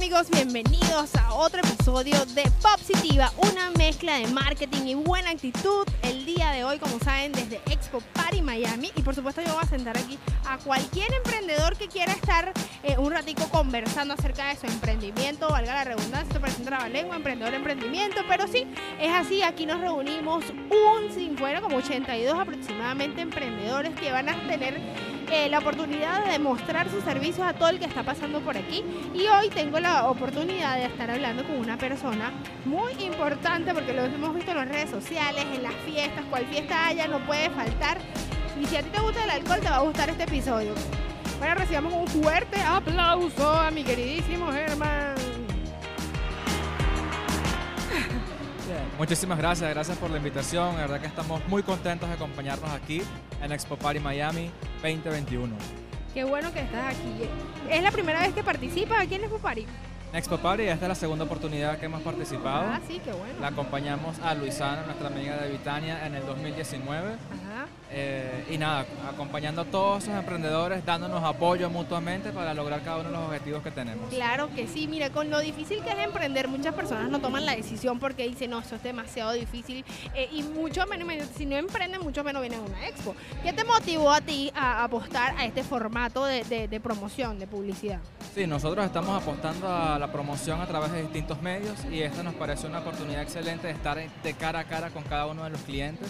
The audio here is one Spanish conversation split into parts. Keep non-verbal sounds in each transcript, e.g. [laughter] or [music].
amigos? Bienvenidos a otro episodio de Positiva, una mezcla de marketing y buena actitud. El día de hoy, como saben, desde Expo Party Miami. Y por supuesto yo voy a sentar aquí a cualquier emprendedor que quiera estar eh, un ratico conversando acerca de su emprendimiento, valga la redundancia, esto parece un trabalengua, emprendedor, emprendimiento. Pero sí, es así, aquí nos reunimos un, sin fuera como 82 aproximadamente emprendedores que van a tener la oportunidad de demostrar sus servicios a todo el que está pasando por aquí. Y hoy tengo la oportunidad de estar hablando con una persona muy importante porque lo hemos visto en las redes sociales, en las fiestas, cual fiesta haya, no puede faltar. Y si a ti te gusta el alcohol, te va a gustar este episodio. Bueno, recibamos un fuerte aplauso a mi queridísimo Germán. Muchísimas gracias, gracias por la invitación. La verdad que estamos muy contentos de acompañarnos aquí en Expo Party Miami 2021. Qué bueno que estás aquí. ¿Es la primera vez que participas aquí en Expo Party? Expo Party, esta es la segunda oportunidad que hemos participado. Ah, sí, qué bueno. La acompañamos a Luisana, nuestra amiga de Vitania, en el 2019. Ajá. Eh, y nada, acompañando a todos esos emprendedores, dándonos apoyo mutuamente para lograr cada uno de los objetivos que tenemos. Claro que sí, mira, con lo difícil que es emprender, muchas personas no toman la decisión porque dicen, no, eso es demasiado difícil eh, y mucho menos, si no emprenden, mucho menos vienen a una expo. ¿Qué te motivó a ti a apostar a este formato de, de- de promoción, de publicidad? Sí, nosotros estamos apostando a la promoción a través de distintos medios y esta nos parece una oportunidad excelente de estar de cara a cara con cada uno de los clientes.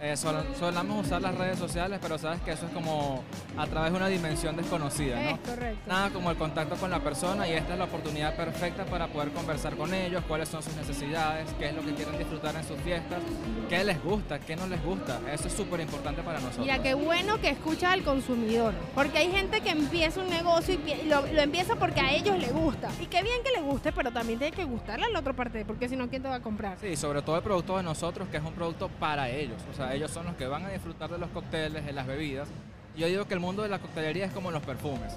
Eh, sol- solemos usar las redes sociales, pero sabes que eso es como a través de una dimensión desconocida, Es ¿no? correcto. Nada como el contacto con la persona y esta es la oportunidad perfecta para poder conversar con ellos, cuáles son sus necesidades, qué es lo que quieren disfrutar en sus fiestas, qué les gusta, qué no les gusta. Eso es súper importante para nosotros. Mira, qué bueno que escucha al consumidor, porque hay gente que empieza un negocio y lo, lo empieza porque a ellos les gusta. Y qué bien que le guste, pero también tiene que gustarle a la otra parte, porque si no, ¿quién te va a comprar? Sí, sobre todo el producto de nosotros, que es un producto para ellos. O sea, ellos son los que van a disfrutar de los cócteles, de las bebidas. Yo digo que el mundo de la coctelería es como los perfumes.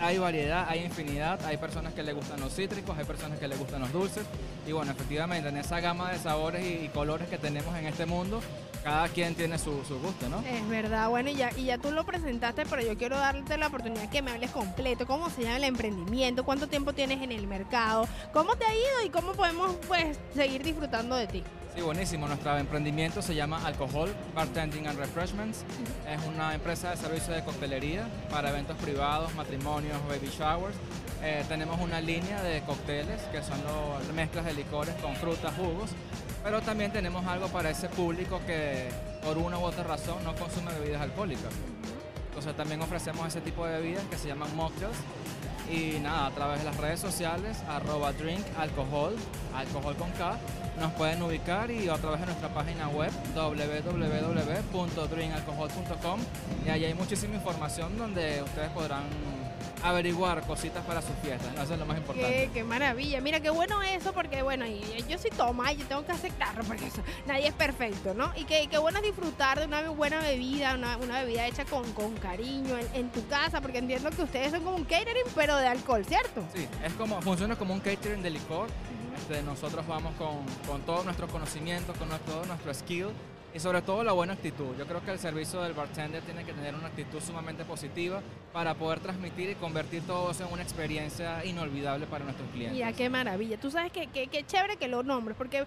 Hay- variedad, hay infinidad, hay personas que les gustan los cítricos, hay personas que les gustan los dulces. Y bueno, efectivamente, en esa gama de sabores y, y colores que tenemos en este mundo, cada quien tiene su, su gusto, ¿no? Es verdad, bueno, y ya, y ya tú lo presentaste, pero yo quiero darte la oportunidad que me hables completo, cómo se llama el emprendimiento, cuánto tiempo tienes en el mercado, cómo te ha ido y cómo podemos pues seguir disfrutando de ti. Sí, buenísimo. Nuestro emprendimiento se llama Alcohol, Bartending and Refreshments. Es una empresa de servicio de coctelería para eventos privados, matrimonios, baby showers. Eh, tenemos una línea de cócteles que son lo- mezclas de licores con frutas, jugos. Pero también tenemos algo para ese público que por una u otra razón no consume bebidas alcohólicas. Entonces también ofrecemos ese tipo de bebidas que se llaman mocktails. Y nada, a través de las redes sociales, arroba drink alcohol, alcohol con K, nos pueden ubicar y a través de nuestra página web www.drinkalcohol.com y ahí hay muchísima información donde ustedes podrán averiguar cositas para sus fiestas, ¿no? eso es lo más importante. Qué, qué maravilla, mira qué bueno eso, porque bueno, yo soy toma y yo tengo que aceptarlo, porque eso, nadie es perfecto, ¿no? Y qué, qué bueno es disfrutar de una buena bebida, una, una bebida hecha con, con cariño en, en tu casa, porque entiendo que ustedes son como un catering, pero de alcohol, ¿cierto? Sí, es como, funciona como un catering de licor. Este, nosotros vamos con, con todo nuestro conocimiento, con todo nuestro skill y sobre todo la buena actitud. Yo creo que el servicio del bartender tiene que tener una actitud sumamente positiva para poder transmitir y convertir todo eso en una experiencia inolvidable para nuestros clientes. Mira, qué maravilla. Tú sabes que, que, que chévere que lo nombres, porque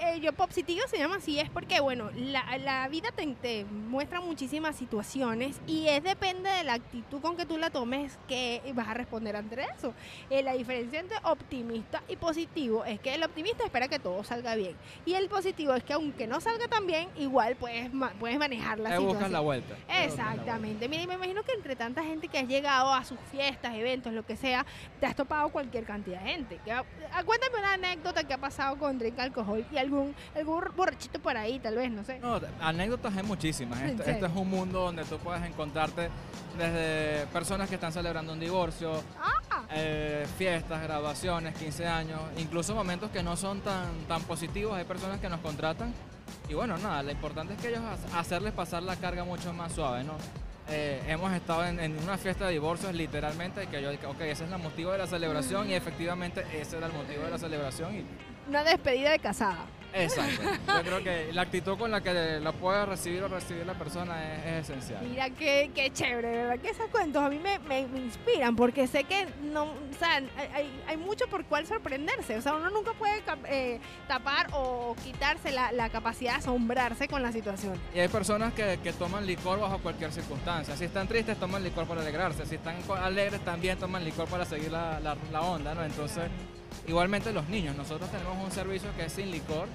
eh, yo Popsitivo se llama así, es porque, bueno, la, la vida te, te muestra muchísimas situaciones y es depende de la actitud con que tú la tomes que vas a responder ante eso. Eh, la diferencia entre optimista y positivo es que el optimista espera que todo salga bien y el positivo es que aunque no salga tan bien, igual puedes, ma- puedes manejar la Te situación. buscas la vuelta. Exactamente. Mira, y me imagino que entre tanta gente que has llegado a sus fiestas, eventos, lo que sea, te has topado cualquier cantidad de gente. Que- ah, cuéntame una anécdota que ha pasado con Drink Alcohol y algún, algún borrachito por ahí, tal vez, no sé. No, anécdotas hay muchísimas. ¿En Esto, serio? esto es un mundo donde tú puedes encontrarte desde personas que están celebrando un divorcio, Ah. eh, fiestas, graduaciones, 15 años, incluso momentos que no son tan, tan positivos. Hay personas que nos contratan y bueno, nada, lo importante es que ellos ha- hacerles pasar la carga mucho más suave, ¿no? Eh, hemos estado en, una fiesta de divorcios literalmente que yo dije, ok, ese es el motivo de la celebración y efectivamente ese era el motivo de la celebración una despedida de casada. Exacto. Yo creo que la actitud con la que la puede recibir o recibir la persona es, es esencial. Mira qué, qué chévere, verdad que esos cuentos a mí me, me- me inspiran porque sé que no, o sea, hay, hay- mucho por cuál sorprenderse. O sea, uno nunca puede eh, tapar o quitarse la, la capacidad de asombrarse con la situación. Y hay personas que, que toman licor bajo cualquier circunstancia. Si están tristes, toman licor para alegrarse. Si están alegres, también toman licor para seguir la, la- la onda, ¿no? Entonces, igualmente los niños. Nosotros tenemos un servicio que es sin licor,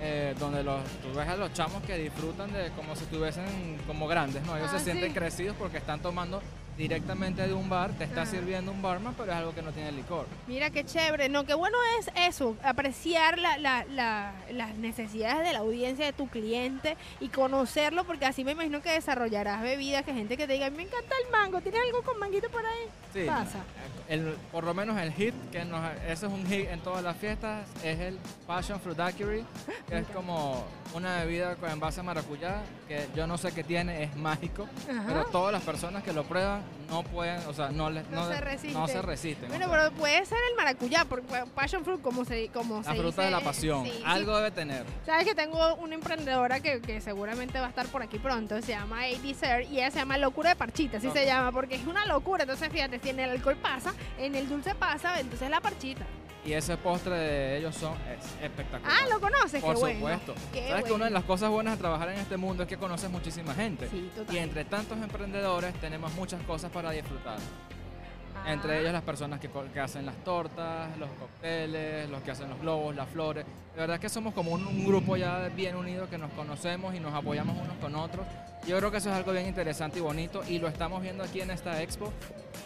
eh, donde los, tú ves a los chamos que disfrutan de como si estuviesen como grandes, ¿no? Ellos Ah, se sienten sí. crecidos porque están tomando directamente de un bar, te está Ah. sirviendo un barman, pero es algo que no tiene licor. Mira qué chévere. No, qué bueno es eso, apreciar la- la- la- las necesidades de la audiencia de tu cliente y conocerlo, porque así me imagino que desarrollarás bebidas, que gente que te diga, me encanta el mango, ¿tienes algo con manguito por ahí? Sí, Pasa. el- por lo menos el hit, que nos, ese es un hit en todas las fiestas, es el Passion Fruit Daiquiri, que es como una bebida con envase a maracuyá, que yo no sé qué tiene, es mágico, Ajá. pero todas las personas que lo prueban no pueden, o sea, no, les- No no, se resisten. no se resisten. Bueno, pero puede ser el maracuyá, porque passion fruit, como se, como la se fruta de la pasión, sí, sí. algo debe tener. Sabes que tengo una emprendedora que, que seguramente va a estar por aquí pronto, se llama A.D. Ser y ella se llama Locura de Parchita, así se llama, porque es una locura. Entonces, fíjate, si en el alcohol pasa, en el dulce pasa, entonces la parchita. Y ese postre de ellos son es espectacular. Ah, ¿lo conoces? Por Qué bueno. supuesto. Qué Sabes que una de las cosas buenas de trabajar en este mundo es que conoces muchísima gente. Sí, total. Y entre tantos emprendedores tenemos muchas cosas para disfrutar. Ah. Entre ellos las personas que hacen las tortas, los cócteles, los que hacen los globos, las flores. De verdad que somos como un, un grupo ya bien unido que nos conocemos y nos apoyamos unos con otros. Yo creo que eso es algo bien interesante y bonito y lo estamos viendo aquí en esta expo.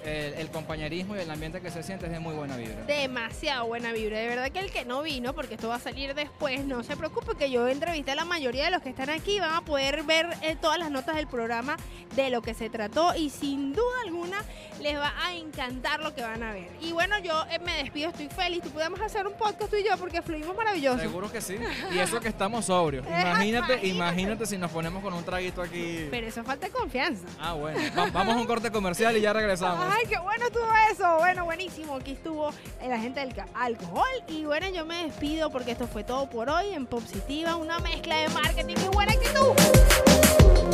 El, el compañerismo y el ambiente que se siente es de muy buena vibra. Demasiado buena vibra. De verdad que el que no vino, porque esto va a salir después, no se preocupe que yo entrevisté a la mayoría de los que están aquí. Van a poder ver eh, todas las notas del programa de lo que se trató y sin duda alguna les va a encantar lo que van a ver. Y bueno, yo eh, me despido, estoy feliz. Tú podemos hacer un podcast tú y yo porque fluimos maravilloso. Seguro que sí. [laughs] Y eso que estamos sobrios. Imagínate, Imagínate. imagínate si nos ponemos con un traguito aquí. Pero eso falta de confianza. Ah, bueno. Va- vamos a un corte comercial y ya regresamos. Ay, qué bueno estuvo eso. Bueno, buenísimo. Aquí estuvo la gente del alcohol. Y bueno, yo me despido porque esto fue todo por hoy en Positiva, una mezcla de marketing y buena actitud.